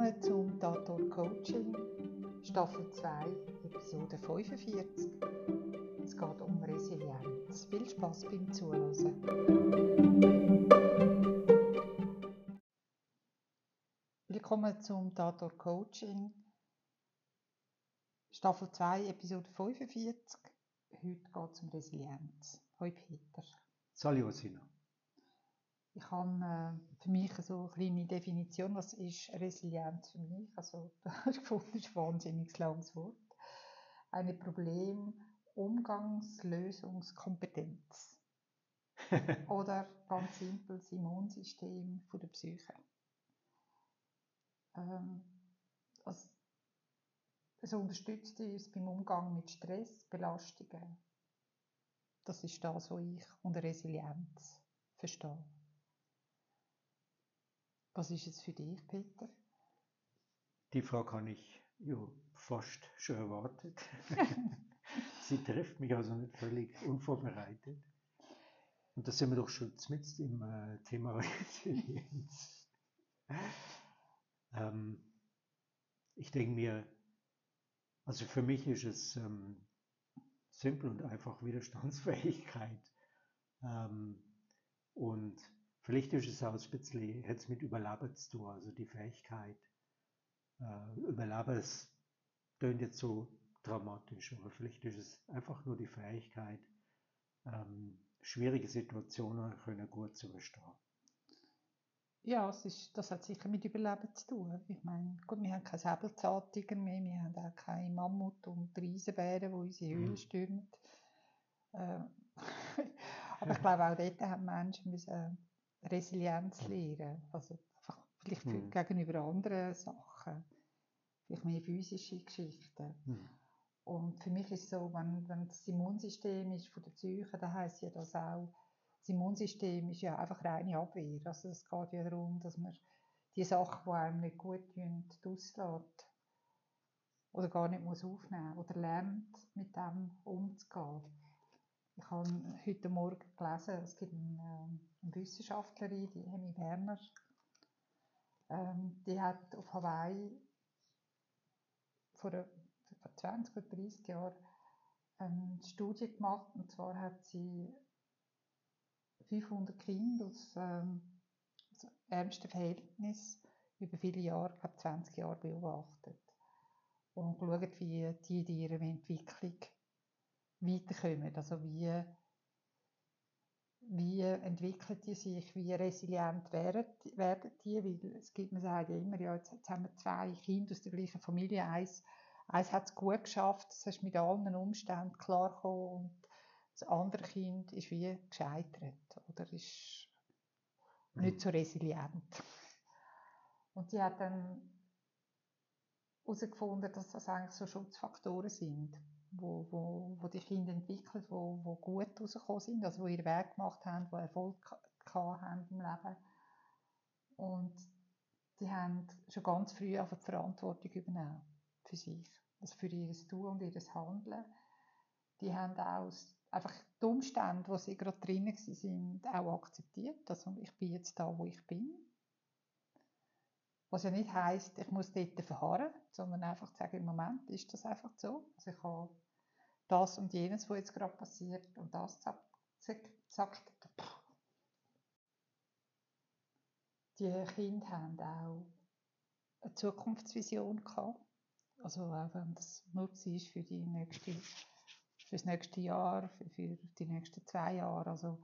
Willkommen zum Tator Coaching, Staffel 2, Episode 45. Es geht um Resilienz. Viel Spaß beim Zuhören. Willkommen zum Tator Coaching, Staffel 2, Episode 45. Heute geht es um Resilienz. Hoi Peter. Salut Osina. Ich habe äh, für mich so eine kleine Definition, was ist Resilienz für mich. Also, das ist ein wahnsinnig langes Wort. Eine Problem-Umgangslösungskompetenz. Oder ganz simpel das Immunsystem von der Psyche. Ähm, also, es unterstützt uns beim Umgang mit Stress, Belastungen. Das ist das, was ich unter Resilienz verstehe. Was ist es für dich, Peter? Die Frage habe ich ja fast schon erwartet. Sie trifft mich also nicht völlig unvorbereitet. Und da sind wir doch schon mit im äh, Thema Resilienz. ähm, ich denke mir, also für mich ist es ähm, simpel und einfach Widerstandsfähigkeit. Ähm, und Vielleicht ist es auch ein bisschen jetzt mit Überleben zu tun, also die Fähigkeit. Äh, Überleben, es klingt jetzt so dramatisch, aber vielleicht ist es einfach nur die Fähigkeit, ähm, schwierige Situationen können gut zu überstehen. Ja, es ist, das hat sicher mit Überleben zu tun. Ich meine, gut, wir haben keine Säbelzahntiger mehr, wir haben auch keine Mammut und Riesenbären, die unsere Höhle mhm. stürmen. Äh, aber ich glaube, auch dort haben Menschen müssen Resilienz lernen. Also einfach vielleicht mhm. gegenüber anderen Sachen. Vielleicht mehr physische Geschichten. Mhm. Und für mich ist es so, wenn, wenn das Immunsystem ist von der Psyche, dann heisst ja das auch, das Immunsystem ist ja einfach reine Abwehr. Also es geht ja darum, dass man die Sachen, die einem nicht gut tun, auslässt. Oder gar nicht muss aufnehmen oder lernt, mit dem umzugehen. Ich habe heute Morgen gelesen, es gibt eine, eine Wissenschaftlerin, die Hemi Werner, ähm, die hat auf Hawaii vor, vor 20 oder 30 Jahren eine Studie gemacht. Und zwar hat sie 500 Kinder aus, ähm, aus ärmsten Verhältnissen über viele Jahre, ich glaube 20 Jahre beobachtet. Und geschaut, wie die in ihrer Entwicklung weiterkommen. Also wie, wie entwickeln die sich, wie resilient werden, werden die, weil es gibt, man sagt ja immer, ja, jetzt, jetzt haben wir zwei Kinder aus der gleichen Familie, eins, eins hat es gut geschafft, es ist mit allen Umständen klargekommen und das andere Kind ist wie gescheitert oder ist nicht so resilient. Und die hat dann herausgefunden, dass das eigentlich so Schutzfaktoren sind wo, wo, wo die Kinder entwickelt, wo, wo gut rausgekommen sind, also wo ihren Weg gemacht haben, wo Erfolg haben im Leben. Und die haben schon ganz früh einfach die Verantwortung übernommen für sich, also für ihr Tun und ihr Handeln. Die haben auch einfach die Umstände, wo sie gerade drinnen sind, auch akzeptiert. Also ich bin jetzt da, wo ich bin. Was ja nicht heisst, ich muss dort verharren, sondern einfach sagen, im Moment ist das einfach so. Also ich habe das und jenes, was jetzt gerade passiert und das sagt, die Kinder haben auch eine Zukunftsvision gehabt. Also auch wenn das nur ist für die nächste, für das nächste Jahr, für, für die nächsten zwei Jahre. Also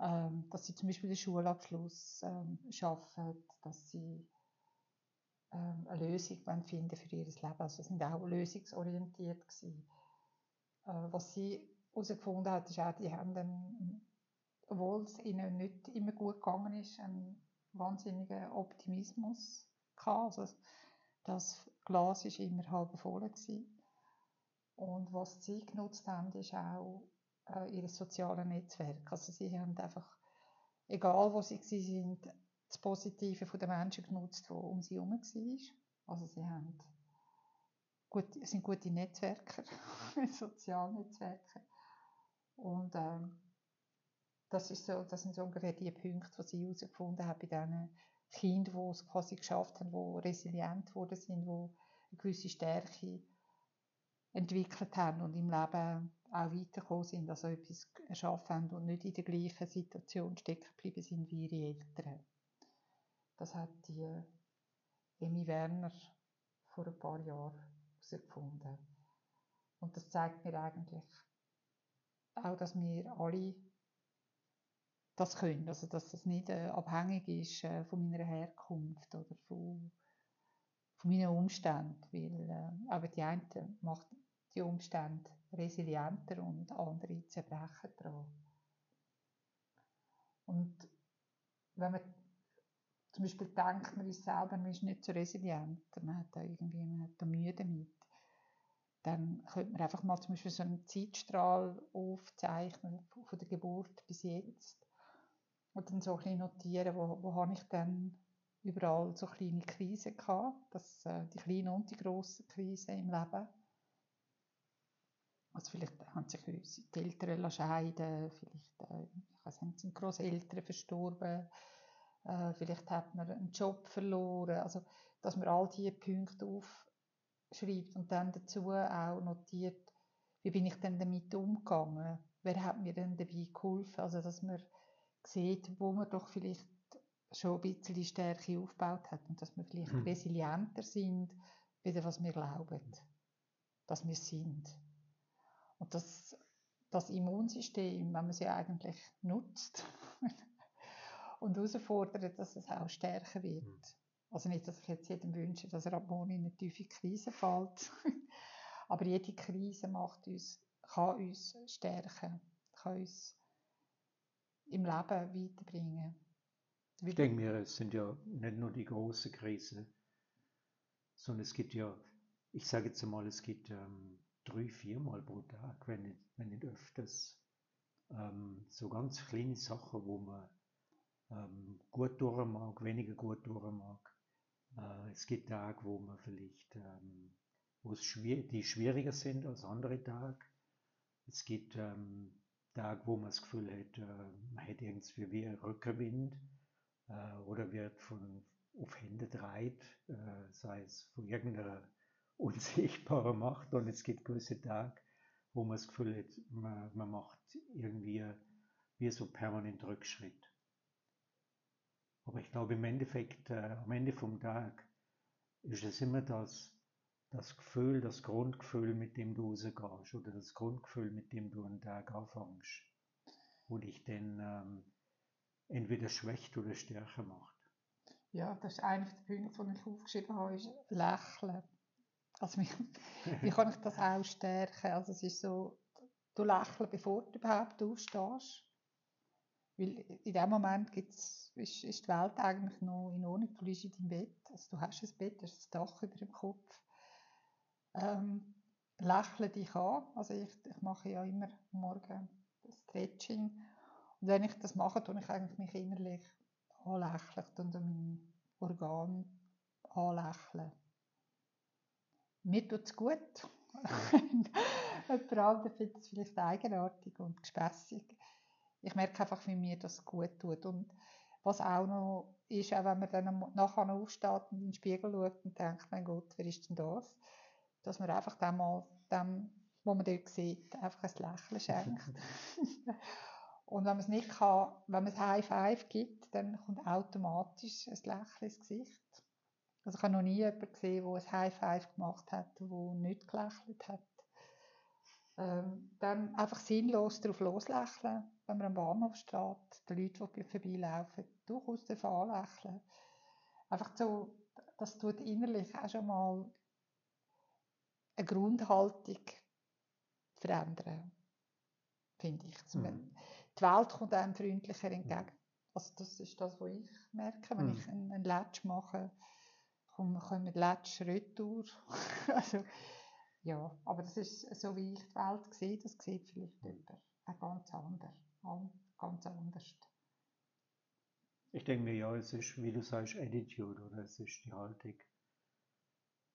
ähm, dass sie zum Beispiel den Schulabschluss ähm, schaffen, dass sie ähm, eine Lösung finden für ihr Leben. Also sind auch lösungsorientiert gewesen. Äh, was sie herausgefunden hat, ist auch, die haben dann, obwohl es ihnen nicht immer gut gegangen ist, einen wahnsinnigen Optimismus gehabt. Also das Glas war immer halb voll. Gewesen. Und was sie genutzt haben, ist auch äh, ihr soziales Netzwerk. Also sie haben einfach, egal wo sie waren, das Positive von den Menschen genutzt, die um sie herum waren. Also sie haben gut, sind gute Netzwerker, Sozialnetzwerker. Und ähm, das, ist so, das sind so ungefähr die Punkte, die sie herausgefunden haben bei diesen Kinder, die es quasi geschafft haben, die resilient geworden sind, die eine gewisse Stärke entwickelt haben und im Leben auch weitergekommen sind, also etwas erschaffen haben und nicht in der gleichen Situation stecken geblieben sind wie ihre Eltern. Das hat die Emi Werner vor ein paar Jahren herausgefunden. Und das zeigt mir eigentlich auch, dass wir alle das können. Also, dass das nicht äh, abhängig ist äh, von meiner Herkunft oder von, von meinen Umständen. Weil äh, aber die einen macht die Umstände resilienter und andere zerbrechen daran. Und wenn man zum Beispiel denkt man ist selber, man ist nicht so resilient, man hat da irgendwie man hat da Mühe damit, dann könnte man einfach mal zum Beispiel so einen Zeitstrahl aufzeichnen von der Geburt bis jetzt und dann so ein bisschen notieren, wo, wo habe ich dann überall so kleine Krisen gehabt, das, äh, die kleinen und die grossen Krisen im Leben. Also vielleicht haben sich die Eltern scheiden, vielleicht äh, ich weiß nicht, sind Großeltern verstorben, äh, vielleicht hat man einen Job verloren, also dass man all diese Punkte aufschreibt und dann dazu auch notiert, wie bin ich denn damit umgegangen, wer hat mir denn dabei geholfen, also dass man sieht, wo man doch vielleicht schon ein bisschen die Stärke aufgebaut hat und dass wir vielleicht mhm. resilienter sind, wieder was wir glauben, dass wir sind. Und das, das Immunsystem, wenn man sie eigentlich nutzt und herausfordert, dass es auch stärker wird. Mhm. Also nicht, dass ich jetzt jedem wünsche, dass er ab morgen in eine tiefe Krise fällt, aber jede Krise macht uns, kann uns stärken, kann uns im Leben weiterbringen. Ich denke mir, es sind ja nicht nur die großen Krisen, sondern es gibt ja, ich sage jetzt einmal, es gibt ähm, drei, viermal pro Tag, wenn nicht, wenn nicht öfters, ähm, so ganz kleine Sachen, wo man ähm, gut durch mag, weniger gut durch mag. Äh, es gibt Tage, wo man vielleicht, ähm, wo es schwier die schwieriger sind als andere Tage. Es gibt ähm, Tag, wo man das Gefühl hat, äh, man hat irgendwie wie einen Rückenwind äh, oder wird von auf Hände dreit, äh, sei es von irgendeiner unsichtbaren Macht. Und es gibt gewisse Tage, wo man das Gefühl hat, man, man macht irgendwie wie so permanent Rückschritt. Aber ich glaube, im Endeffekt, äh, am Ende vom Tag ist es immer das, das Gefühl, das Grundgefühl, mit dem du rausgehst oder das Grundgefühl, mit dem du einen Tag anfängst, wo dich dann ähm, entweder schwächt oder stärker macht. Ja, das ist einer der Punkte, die ich aufgeschrieben habe, ist Lächeln. Also wie, wie kann ich das auch stärken? Also es ist so, du lächeln, bevor du überhaupt aufstehst. Weil in dem Moment gibt's, ist, ist die Welt eigentlich noch in Ordnung. Du liegst in deinem Bett, also du hast ein Bett, du hast ein Dach über dem Kopf ähm, lächle dich an. Also ich, ich mache ja immer morgen Stretching. Und wenn ich das mache, tue ich eigentlich mich innerlich anlächeln und mein Organ anlächeln. Mir tut es gut. Jemand anderes findet es vielleicht eigenartig und gespässig. Ich merke einfach, wie mir das gut tut. Und was auch noch ist, auch wenn man dann nachher aufsteht und in den Spiegel schaut und denkt, mein Gott, wer ist denn das? dass man einfach dem mal, dem, wo man dort sieht, einfach ein Lächeln schenkt. Und wenn man es nicht kann, wenn man es High Five gibt, dann kommt automatisch ein Lächeln ins Gesicht. Also ich habe noch nie jemanden gesehen, der ein High Five gemacht hat, der nicht gelächelt hat. Ähm, dann einfach sinnlos darauf loslächeln, wenn man am Bahnhof steht, die Leute, die vorbeilaufen, durchaus anlächeln. Einfach so, das tut innerlich auch schon mal eine Grundhaltung verändern, finde ich. Mhm. Die Welt kommt einem freundlicher entgegen. Mhm. Also das ist das, was ich merke, wenn mhm. ich einen, einen Latsch mache, kommen Latsch retour. also, ja, aber das ist so, wie ich die Welt sehe, das sieht vielleicht jemand auch ganz anders. Ganz anders. Ich denke mir, ja, es ist, wie du sagst, Attitude, oder es ist die Haltung,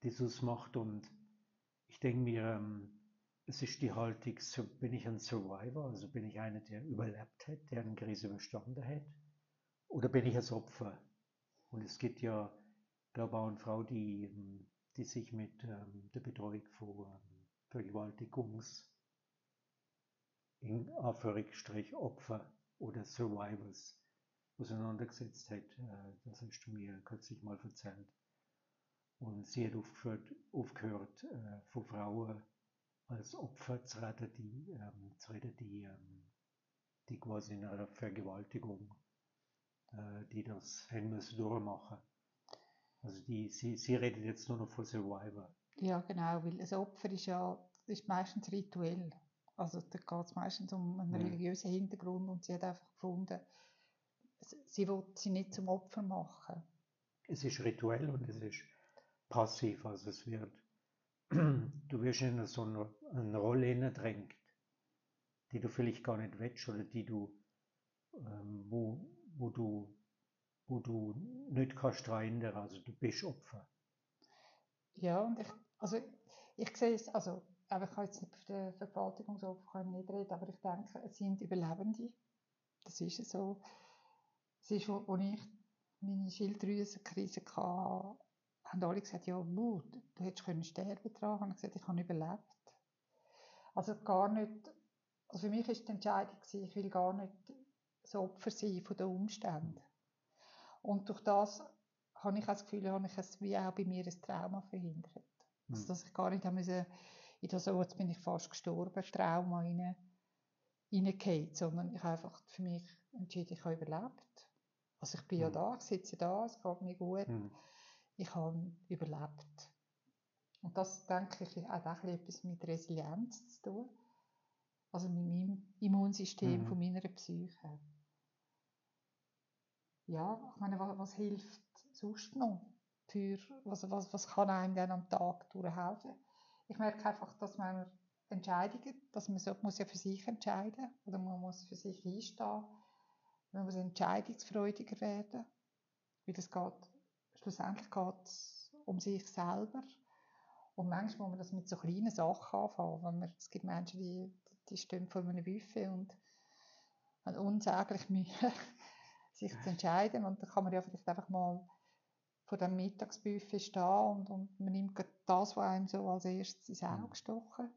die es macht und ich denke mir, ähm, es ist die Haltung, so bin ich ein Survivor, also bin ich einer, der überlebt hat, der eine Krise überstanden hat, oder bin ich ein Opfer? Und es gibt ja, glaube auch eine Frau, die, ähm, die sich mit ähm, der Betreuung von ähm, Vergewaltigungs in Opfer oder Survivors auseinandergesetzt hat. Äh, das hast du mir kürzlich mal erzählt. Und sie hat aufgehört, aufgehört äh, von Frauen als Opfer zu reden, die, ähm, zu reden, die, ähm, die quasi in einer Vergewaltigung, äh, die das haben durchmachen. Also die, sie, sie redet jetzt nur noch von Survivor. Ja, genau, weil ein Opfer ist ja ist meistens rituell. Also da geht es meistens um einen Mhm. religiösen Hintergrund und sie hat einfach gefunden, sie will sie nicht zum Opfer machen. Es ist rituell und es ist passiv, also es wird, du wirst in so eine, eine Rolle hineingedrängt, die du vielleicht gar nicht willst oder die du, ähm, wo, wo du, wo du nicht kannst ändern, also du bist Opfer. Ja, und ich, also ich sehe es, also ich kann jetzt nicht für die Vergewaltigungsopfer nicht reden, aber ich denke, es sind Überlebende. Das ist so. Es ist, wo ich meine Schilddrüsenkrise hatte, haben alle gesagt, ja, wuh, du, hättest können sterben dran. Und ich gesagt, ich habe überlebt. Also gar nicht, also für mich ist die Entscheidung ich will gar nicht so Opfer sein von den Umständen. Und durch das habe ich auch das Gefühl, habe ich es wie auch bei mir ein Trauma verhindert. Also, Hm. dass ich gar nicht müssen, in das, oh, jetzt bin ich fast gestorben, Trauma rein, reingefallen, sondern ich habe einfach für mich entschieden, ich habe überlebt. Also ich bin ja Hm. da, ich sitze da, es geht mir gut, Hm. ich habe überlebt. Und das, denke ich, hat auch etwas mit Resilienz zu tun. Also mit meinem Immunsystem Mhm. von meiner Psyche. Ja, ich meine, was, was hilft sonst noch? Für, was, was, was kann einem dann am Tag durchhelfen? Ich merke einfach, dass man Entscheidungen, dass man so, muss ja für sich entscheiden oder man muss für sich einstehen. Man muss entscheidungsfreudiger werden, weil es geht, schlussendlich geht es um sich selber. Und manchmal muss man das mit so kleinen Sachen anfangen. Wenn man, es gibt Menschen, die, die stehen vor einem Buffet und haben unsäglich Mühe, sich zu entscheiden. Und dann kann man ja vielleicht einfach mal vor dem Mittagsbuffet stehen und, und man nimmt das, was einem so als erstes ins Auge Mhm. gestochen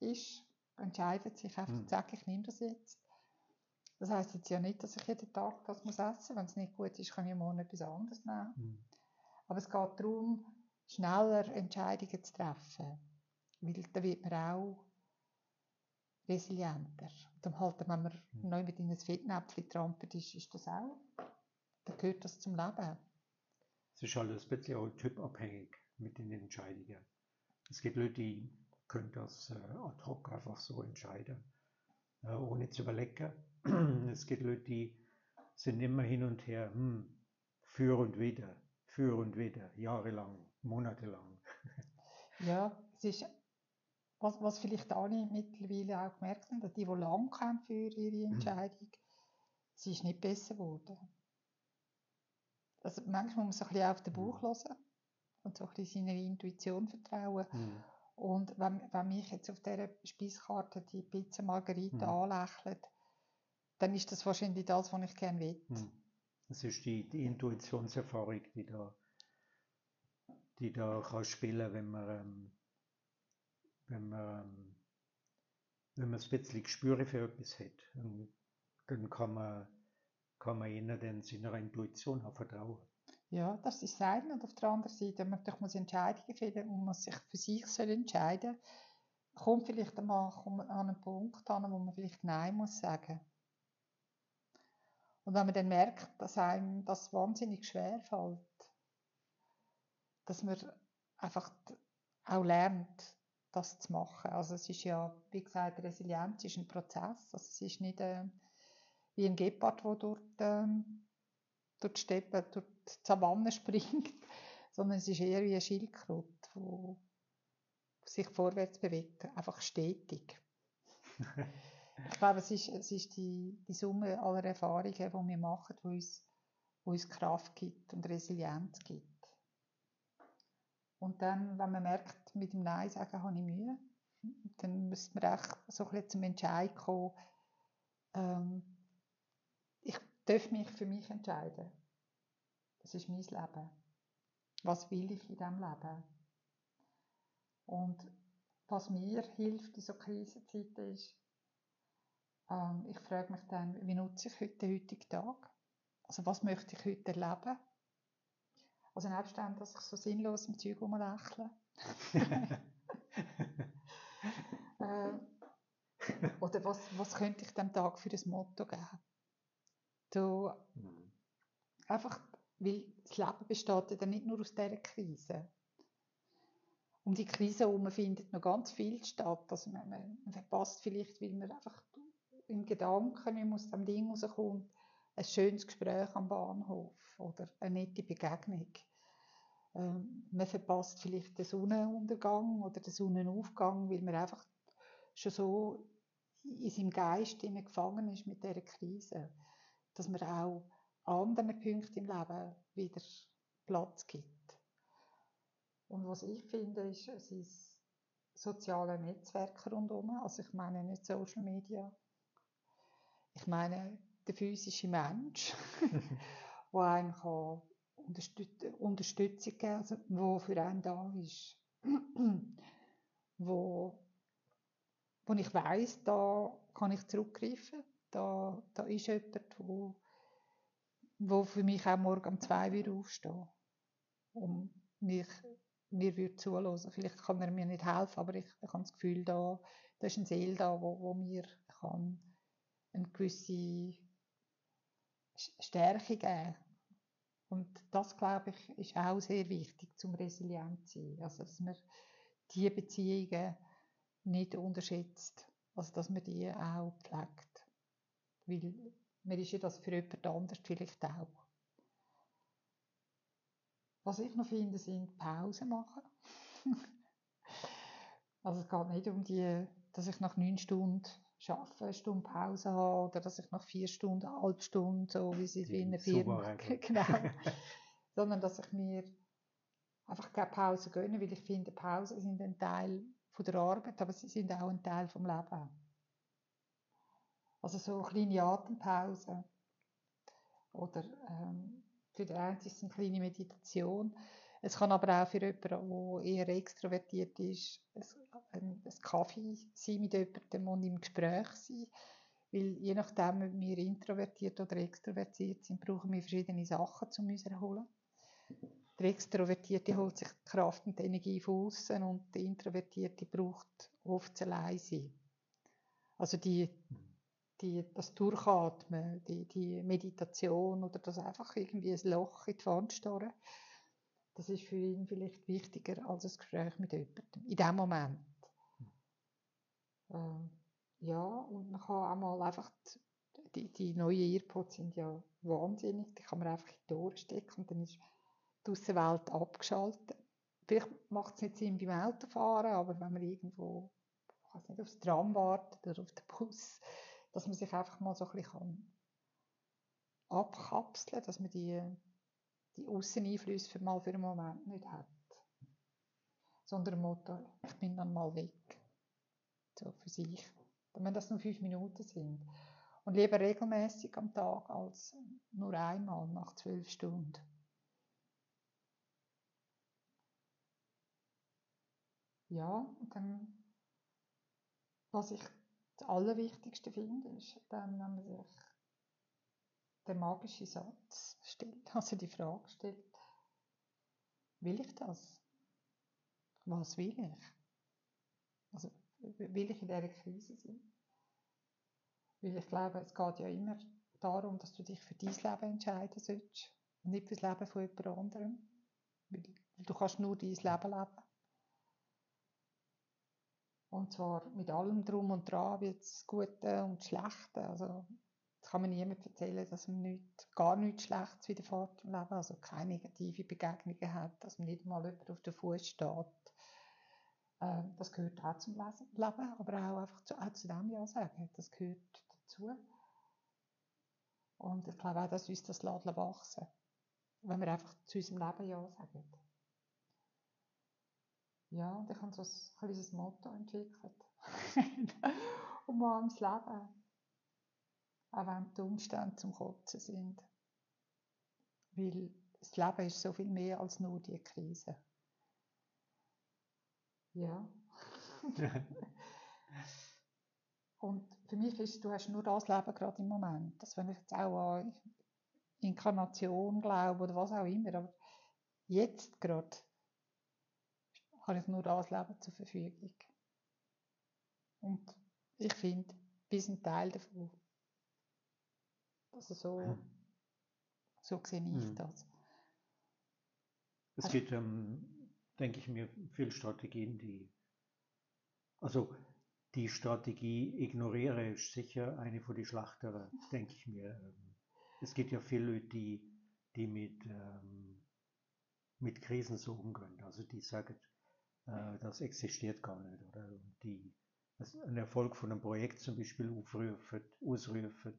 ist, entscheidet sich einfach, Mhm. zack, ich nehme das jetzt. Das heisst jetzt ja nicht, dass ich jeden Tag das muss essen muss. Wenn es nicht gut ist, kann ich morgen etwas anderes nehmen. Hm. Aber es geht darum, schneller Entscheidungen zu treffen. Weil dann wird man auch resilienter. Dann halt, wenn man Mhm. neu mit in ein Fettnäpfchen trampelt, ist, ist das auch. Dann gehört das zum Leben. Es ist halt ein bisschen auch typabhängig mit den Entscheidungen. Es gibt Leute, die können das äh, ad hoc einfach so entscheiden, äh, ohne zu überlegen. Es gibt Leute, die sind immer hin und her, hm, für und wieder, für und wieder, jahrelang, monatelang. Ja, es ist, was, was vielleicht alle mittlerweile auch gemerkt haben, die, die lange kennen für ihre Entscheidung, sie ist nicht besser geworden. Also manchmal muss man so ein bisschen auf den Bauch hören und so ein bisschen seiner Intuition vertrauen. Hm. Und wenn, wenn mich jetzt auf dieser Speiskarte die Pizza Margherita Mhm. anlächelt, dann ist das wahrscheinlich das, was ich gerne will. Hm. Es ist die, die Intuitionserfahrung, die da, die da kann spielen, wenn man, ähm, wenn man, wenn man ein bisschen Gespür für etwas hat, dann, kann man, kann man ihnen seiner Intuition auch vertrauen. Ja, das ist das eine. Und auf der anderen Seite, man muss Entscheidungen fällen und man sich für sich soll entscheiden kommt vielleicht einmal an einen Punkt an, wo man vielleicht Nein muss sagen. Und wenn man dann merkt, dass einem das wahnsinnig schwer fällt, dass man einfach auch lernt, das zu machen. Also es ist ja, wie gesagt, Resilienz ist ein Prozess. Also es ist nicht äh, wie ein Gepard, der durch, ähm, durch die Steppe, durch die Savanne springt, sondern es ist eher wie ein Schildkröte, wo sich vorwärts bewegt, einfach stetig. Ich glaube, es ist, es ist die, die Summe aller Erfahrungen, die wir machen, die uns, die uns Kraft gibt und Resilienz gibt. Und dann, wenn man merkt, mit dem Nein sagen habe ich Mühe, dann müsste man auch so ein zum Entscheid kommen, ähm, ich darf mich für mich entscheiden. es ist mein Leben. Was will ich in diesem Leben? Und was mir hilft in so Krisenzeiten ist, ähm, ich frage mich dann, wie nutze ich heute den heutigen Tag? Also was möchte ich heute erleben? Also nebst dem, dass ich so sinnlos im Zeug rumlächle. äh, oder was, was könnte ich dem Tag für ein Motto geben? Du, mhm. einfach, weil das Leben besteht ja nicht nur aus dieser Krise. Um die Krise herum findet noch ganz viel statt. Also man, man verpasst vielleicht, weil man einfach im Gedanken nicht aus dem Ding rauskommt, ein schönes Gespräch am Bahnhof oder eine nette Begegnung. Ähm, man verpasst vielleicht den Sonnenuntergang oder den Sonnenaufgang, weil man einfach schon so in seinem Geist gefangen ist mit dieser Krise, dass man auch anderen Punkten im Leben wieder Platz gibt. Und was ich finde, ist, es ist soziale Netzwerke rundherum, also ich meine nicht Social Media, ich meine der physische Mensch, der einem kann Unterstützung geben also wo für einen da ist, wo, wo ich weiß, da kann ich zurückgreifen, da, da ist jemand, wo, wo für mich auch morgen um zwei wieder aufstehen und mich, mir würde zuhören. Vielleicht kann er mir nicht helfen, aber ich, ich habe das Gefühl, da, da ist eine Seele da, wo, wo mir kann eine gewisse Stärke geben und das, glaube ich, ist auch sehr wichtig zum resilient zu sein. Also, dass man diese Beziehungen nicht unterschätzt. Also, dass man die auch pflegt. Weil man ist ja das für jemand anderes vielleicht auch. Was ich noch finde, sind Pausen machen. also es geht nicht um die, dass ich nach neun Stunden arbeite, eine Stunde Pause habe oder dass ich nach vier Stunden, eine halbe Stunde, so wie sie wie in einer Firma, genau, sondern dass ich mir einfach keine Pause gönne, weil ich finde, Pausen sind ein Teil von der Arbeit, aber sie sind auch ein Teil vom Leben. Also so kleine Atempausen oder ähm, für den einen ist es eine kleine Meditation, es kann aber auch für jemanden, der eher extrovertiert ist, ein, ein Kaffee sein mit jemandem und im Gespräch sein. Weil je nachdem, ob wir introvertiert oder extrovertiert sind, brauchen wir verschiedene Sachen, um uns zu erholen. Der Extrovertierte holt sich die Kraft und die Energie von außen und der Introvertierte braucht oft das Alleinsein. Also die, die, das Durchatmen, die, die Meditation oder das einfach irgendwie ein Loch in die Wand starren das ist für ihn vielleicht wichtiger als ein Gespräch mit jemandem. In dem Moment. Ähm, ja, und man kann auch mal einfach, die, die neuen Earpods sind ja wahnsinnig, die kann man einfach in die Ohren stecken und dann ist die Außenwelt abgeschaltet. Vielleicht macht es nicht Sinn beim Autofahren, aber wenn man irgendwo, ich weiß nicht, aufs Tram wartet oder auf den Bus, dass man sich einfach mal so ein bisschen abkapseln kann, dass man die die Außeneinflüsse für mal für einen Moment nicht hat. Sondern Motto, ich bin dann mal weg. So für sich. Wenn das nur fünf Minuten sind. Und lieber regelmäßig am Tag als nur einmal nach zwölf Stunden. Ja, und dann, was ich das Allerwichtigste finde, ist dann, wenn man sich der magische Satz stellt, also die Frage stellt, will ich das? Was will ich? Also will ich in dieser Krise sein? Weil ich glaube, es geht ja immer darum, dass du dich für dein Leben entscheiden sollst und nicht für das Leben von jemand anderem. Weil du kannst nur dein Leben leben. Und zwar mit allem Drum und Dran, wie das Gute und das Schlechte. Also es kann mir niemand erzählen, dass man nicht, gar nichts Schlechtes widerfährt im Leben, also keine negative Begegnungen hat, dass man nicht mal jemand auf den Fuß steht. Ähm, das gehört auch zum Leben, aber auch einfach zu, auch zu dem Ja sagen. Das gehört dazu. Und ich glaube auch, dass uns das Laden wachsen wenn wir einfach zu unserem Leben Ja sagen. Ja, und ich habe so ein kleines Motto entwickelt. um mal ums Leben auch wenn die Umstände zum Kotzen sind. Weil das Leben ist so viel mehr als nur die Krise. Ja. Und für mich ist, du hast nur das Leben gerade im Moment. Das wenn ich jetzt auch an Inkarnation glaube oder was auch immer, aber jetzt gerade habe ich nur das Leben zur Verfügung. Und ich finde, bis ein Teil davon. Also so, so sehe ich hm. das. Es also, gibt, ähm, denke ich mir, viele Strategien, die, also die Strategie ignoriere ist sicher eine von den schlechteren, denke ich mir. Ähm, es gibt ja viele Leute, die, die mit, ähm, mit Krisen so umgehen. Also die sagen, äh, das existiert gar nicht. Oder? die also einen Erfolg von einem Projekt zum Beispiel aufrufen, ausrufen,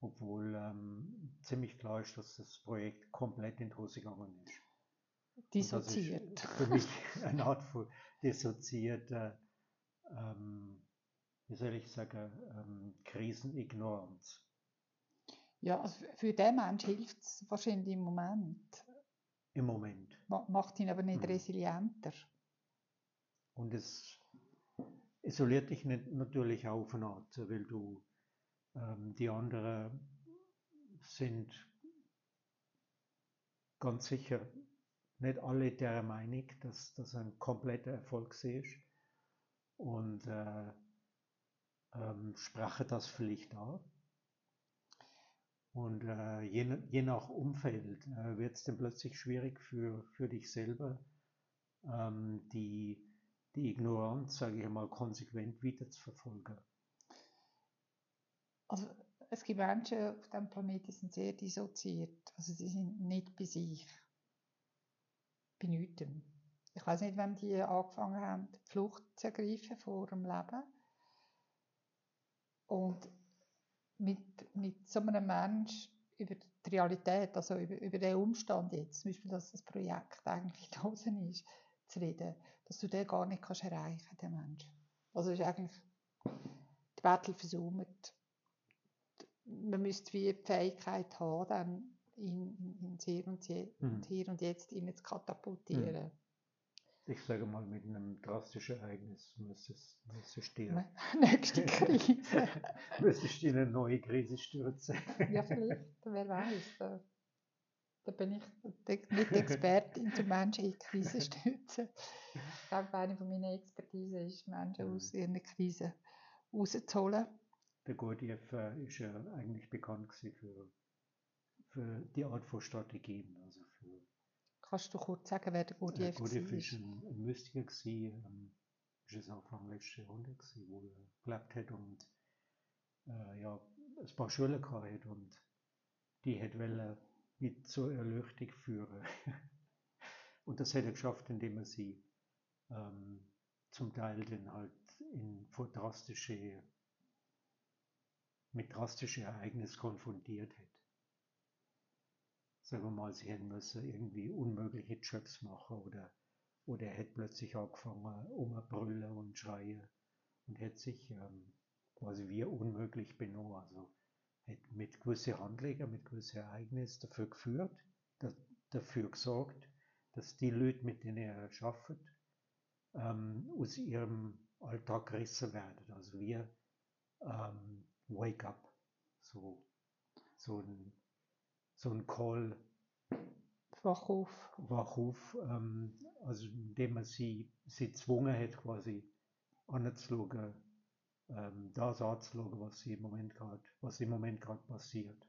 obwohl ähm, ziemlich klar ist, dass das Projekt komplett in die Hose gegangen ist. Dissoziiert. für mich eine Art von dissoziierter, ähm, wie soll ich sagen, ähm, Krisenignoranz. Ja, also für den Mensch hilft es wahrscheinlich im Moment. Im Moment. Macht ihn aber nicht mhm. resilienter. Und es isoliert dich nicht, natürlich auch von Art, weil du die anderen sind ganz sicher nicht alle der Meinung, dass das ein kompletter Erfolg ist und äh, ähm, spreche das vielleicht an. Und äh, je, je, nach Umfeld äh, wird es dann plötzlich schwierig für, für dich selber, ähm, die, die Ignoranz, sage ich einmal, konsequent weiterzuverfolgen. Also es gibt Menschen auf diesem Planeten, die sind sehr dissoziiert. Also sie sind nicht bei sich. Bei nichts. Ich weiß nicht, wann die angefangen haben, die Flucht zu ergreifen vor dem Leben. Und mit, mit so einem Mensch über die Realität, also über, über den Umstand jetzt, zum Beispiel, dass das Projekt eigentlich draußen ist, zu reden, dass du den gar nicht kannst erreichen, den Mensch. Also ist eigentlich die Battle versummert. Man müsste wie die Fähigkeit haben, dann in, in, ins Hier und, Je, mhm. Hier und Jetzt ihn zu katapultieren. Mhm ich sage mal, mit einem drastischen Ereignis müsstest du sterben. Nächste Krise. müsstest du in eine neue Krise stürzen. ja, vielleicht, wer weiß. Da, da bin ich nicht Expertin zum Menschen in Krise stürzen. Ich glaube, eine von meinen Expertise ist, Menschen aus mhm. ihren Krisen rauszuholen. Der Gurdjieff äh, ist ja eigentlich bekannt für, für die Art von Strategien, also für Kannst du kurz sagen, wer der Gurdjieff äh, Gurdjieff ist? ein, ein Mystiker gewesen, ähm, ist es Anfang letzten Jahrhundert gewesen, wo er gelebt hat und äh, ja, ein paar Schulen gehabt und die hat wollen mit zur Erleuchtung führen. und das hat er geschafft, indem er sie ähm, zum Teil dann halt in vor drastische, mit drastischen Ereignissen konfrontiert hat sagen wir mal, sie hätten müssen irgendwie unmögliche Jobs machen oder, oder er hätte plötzlich angefangen umbrüllen und schreien und hätte sich ähm, quasi wie unmöglich benommen. Also hätte mit gewissen Handlungen, mit gewissen Ereignissen dafür geführt, da, dafür gesorgt, dass die Leute, mit denen er arbeitet, ähm, aus ihrem Alltag gerissen werden. Also wir ähm, Wake Up, so, so ein so ein Call. Wachruf. Wachruf, ähm, also indem man sie, sie gezwungen hat, quasi anzuschauen, ähm, das anzuschauen, was sie im Moment gerade, was im Moment gerade passiert.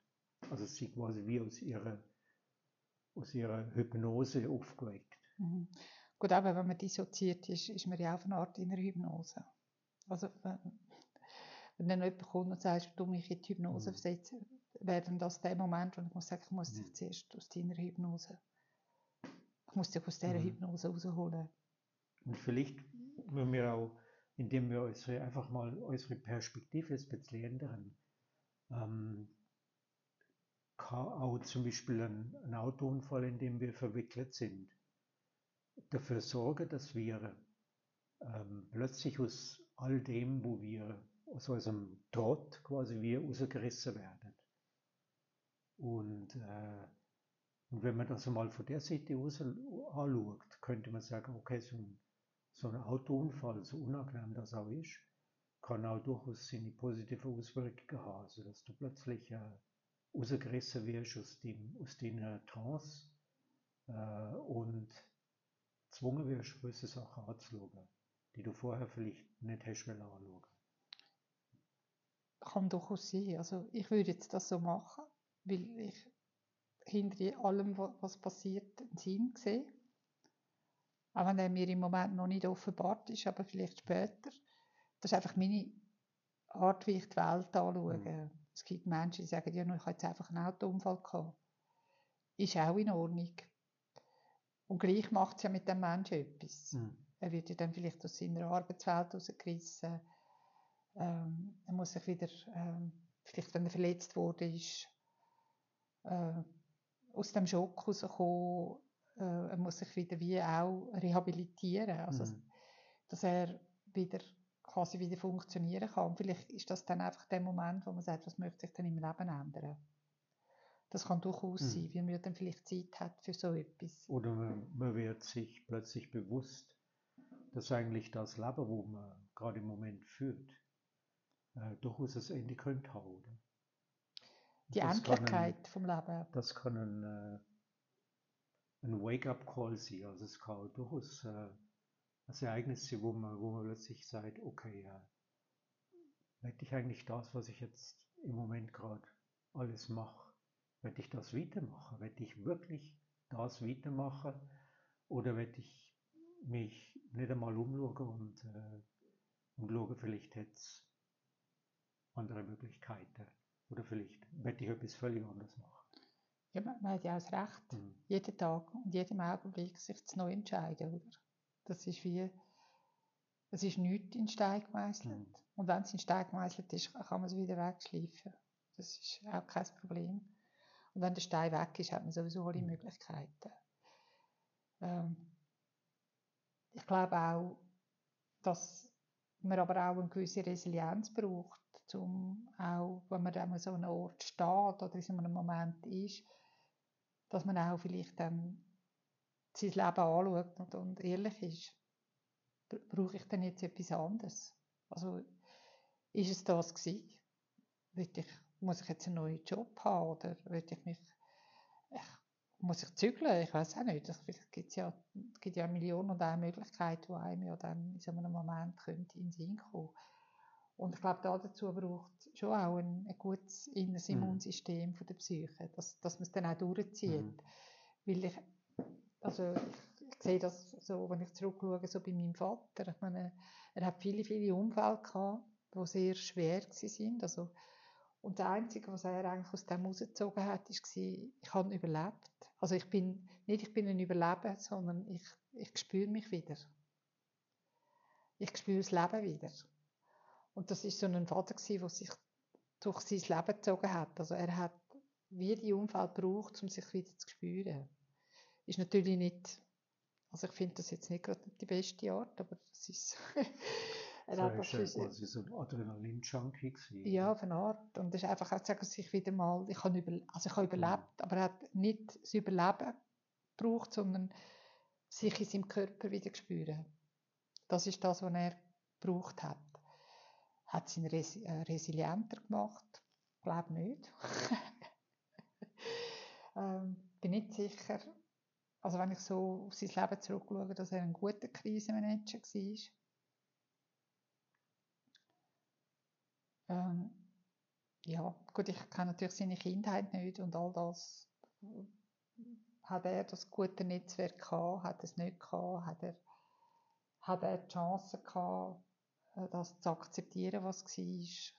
Also sie quasi wie aus ihrer, aus ihrer Hypnose aufgeweckt. Mhm. Gut, aber wenn man dissoziiert ist, ist man ja auf eine Art in der Hypnose. Also wenn, wenn dann jemand kommt und sagt, du mich in die Hypnose mhm. versetzen, wäre das der Moment, wo ich muss sagen, ich muss dich mhm. zuerst aus deiner Hypnose, ich muss dich aus dieser mhm. Hypnose rausholen. Und vielleicht müssen wir auch, indem wir unsere, einfach mal unsere Perspektive ein bisschen ändern, ähm, kann auch zum Beispiel ein, ein Autounfall, in dem wir verwickelt sind, dafür sorgen, dass wir ähm, plötzlich aus all dem, wo wir aus unserem Trott quasi wie rausgerissen werden. Und äh, Und wenn man das einmal von der Seite aus anschaut, könnte man sagen, okay, so ein, so ein Autounfall, so unangenehm das auch ist, kann auch durchaus seine positiven Auswirkungen haben, also dass du plötzlich äh, rausgerissen wirst aus, dem, aus deiner Trance äh, und gezwungen wirst, gewisse Sachen anzuschauen, die du vorher vielleicht nicht hast anschauen Kann durchaus sein. Also ich würde jetzt das so machen, weil ich hinter allem, was passiert, einen Sinn sehe. Auch wenn er mir im Moment noch nicht offenbart ist, aber vielleicht später. Das ist einfach meine Art, wie ich die Welt anschaue. Mhm. Es gibt Menschen, die sagen, ja, ich habe jetzt einfach einen Autounfall gehabt. Ist auch in Ordnung. Und gleich macht es ja mit dem Menschen etwas. Mhm. Er wird ja dann vielleicht aus seiner Arbeitswelt rausgerissen. Ähm, er muss sich wieder, ähm, vielleicht wenn er verletzt wurde, ist, äh, aus dem Schock rauskommen. Äh, er muss sich wieder wie auch rehabilitieren. Also, mhm. dass er wieder quasi wieder funktionieren kann. Und vielleicht ist das dann einfach der Moment, wo man sagt, was möchte ich denn im Leben ändern. Das kann durchaus mhm. sein, weil man dann vielleicht Zeit hat für so etwas. Oder man, man wird sich plötzlich bewusst, dass eigentlich das Leben, wo man gerade im Moment führt, äh, durchaus das Ende könnte haben, oder? Die das Endlichkeit ein, vom Leben. Das kann ein, äh, ein Wake-up-Call sein. Also es kann durchaus äh, das Ereignis, wo man, wo man plötzlich sagt, okay, ja, hätte ich eigentlich das, was ich jetzt im Moment gerade alles mache, werde ich das weitermachen? Werde ich wirklich das weitermachen? Oder werde ich mich nicht einmal umschauen und, äh, und schauen, vielleicht hätte es andere Möglichkeiten. Oder vielleicht werde ich etwas völlig anderes machen. Ja, man, hat ja auch das Recht, mhm. jeden Tag und jedem Augenblick sich zu neu entscheiden, oder? Das ist wie, es ist nichts in Stein gemeißelt. Mhm. Und wenn es in Stein gemeißelt ist, kann man es wieder wegschleifen. Das ist auch kein Problem. Und wenn der Stein weg ist, hat man sowieso alle mhm. Möglichkeiten. Ähm, ich glaube auch, dass man aber auch eine gewisse Resilienz braucht, um auch, wenn man an so einem Ort steht oder in so einem Moment ist, dass man auch vielleicht dann sein Leben anschaut und, und ehrlich ist, brauche ich denn jetzt etwas anderes? Also, ist es das gewesen? ich, muss ich jetzt einen neuen Job haben oder will ich mich, ich, muss ich zügeln? Ich weiß auch nicht. Vielleicht gibt es ja, gibt ja Millionen und eine Möglichkeit, die einem ja dann in so einem Moment könnte in den Sinn kommen. Und ich glaube, dazu braucht schon auch ein, ein gutes inneres mhm. Immunsystem von der Psyche, dass, dass man es dann auch durchzieht. Mhm. Weil ich, also ich, sehe das so, wenn ich zurückschaue, so bei meinem Vater. Ich meine, er hat viele, viele Unfälle gehabt, die sehr schwer waren. Also, und das Einzige, was er eigentlich aus dem rausgezogen hat, war, ich habe überlebt. Also ich bin, nicht ich bin ein Überleben, sondern ich, ich spüre mich wieder. Ich spüre das Leben wieder. Und das ist so ein Vater der sich durch sein Leben gezogen hat. Also er hat wie die Unfall gebraucht, um sich wieder zu spüren. Ist natürlich nicht, also ich finde das jetzt nicht gerade die beste Art, aber es ist, er so hat das ist quasi so ein Adrenalin-Junkie Ja, auf eine Art. Und es ist einfach auch zu sagen, sich wieder mal, ich habe, über, also ich habe überlebt, mhm. aber er hat nicht das Überleben gebraucht, sondern sich in seinem Körper wieder spüren. Das ist das, was er gebraucht hat. Hat es ihn resi äh, resilienter gemacht? Ich glaube nicht. ähm, bin nicht sicher, also wenn ich so auf sein Leben zurückschaue, dass er ein guter Krisenmanager war. Ähm, ja, gut, ich kenne natürlich seine Kindheit nicht und all das. Hat er das gute Netzwerk gehabt, hat er es nicht gehabt, hat er, hat er die Chance gehabt, das zu akzeptieren, was war,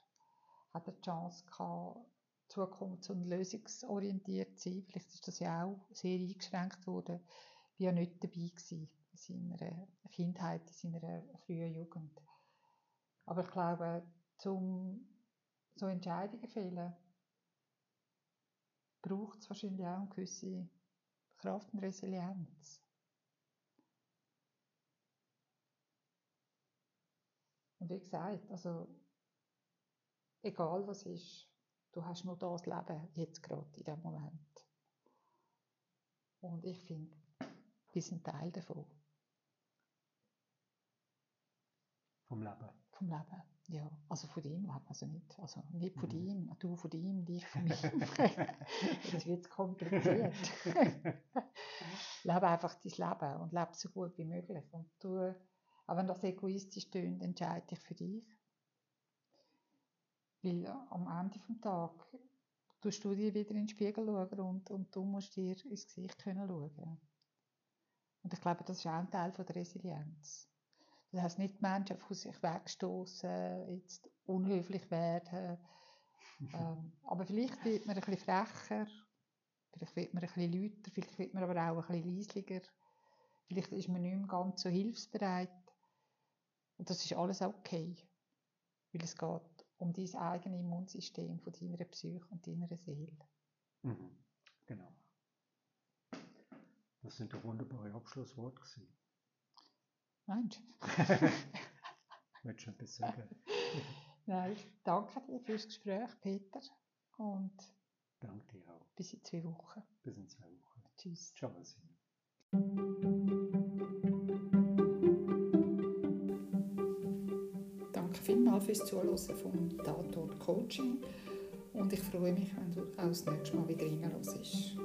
hat er die Chance gehabt, zukunfts- und lösungsorientiert zu sein. Vielleicht ist das ja auch sehr eingeschränkt worden. Ich war ja nicht dabei gewesen in seiner Kindheit, in seiner frühen Jugend. Aber ich glaube, zum so Entscheidungen fällen, braucht es wahrscheinlich auch eine gewisse Kraft und Resilienz. Und wie gesagt, also egal was ist, du hast nur das Leben jetzt gerade in dem Moment. Und ich finde, wir sind Teil davon. Vom Leben. Vom Leben, ja. Also von deinem Leben, also nicht, also nicht von Mhm. deinem, du von deinem, ich von meinem. das wird zu kompliziert. lebe einfach dein Leben und lebe so gut wie möglich. Und du, auch wenn das egoistisch tönt, entscheide dich für dich. Weil am Ende des Tages tust du dir wieder in den Spiegel schauen und, und du musst dir ins Gesicht können schauen. Und ich glaube, das ist auch ein Teil von der Resilienz. Das heisst nicht, Menschen von sich wegstoßen, jetzt unhöflich werden. ähm, aber vielleicht wird man ein bisschen frecher, vielleicht wird man ein bisschen lauter, vielleicht wird man aber auch ein bisschen leislicher. Vielleicht ist man nicht mehr ganz so hilfsbereit. Und das ist alles okay. Weil es geht um dein eigenes Immunsystem von deiner Psyche und deiner Seele. Mhm. Genau. Das sind doch wunderbare Abschlussworte gewesen. Meinst du? Du etwas sagen? Nein, ich danke dir fürs Gespräch, Peter. Und Danke dir auch. bis in zwei Wochen. Bis in zwei Wochen. Tschüss. Ciao, Sina. Vielmals fürs Zuhören vom Tatort Coaching. Und ich freue mich, wenn du auch das nächste Mal wieder reinhörst.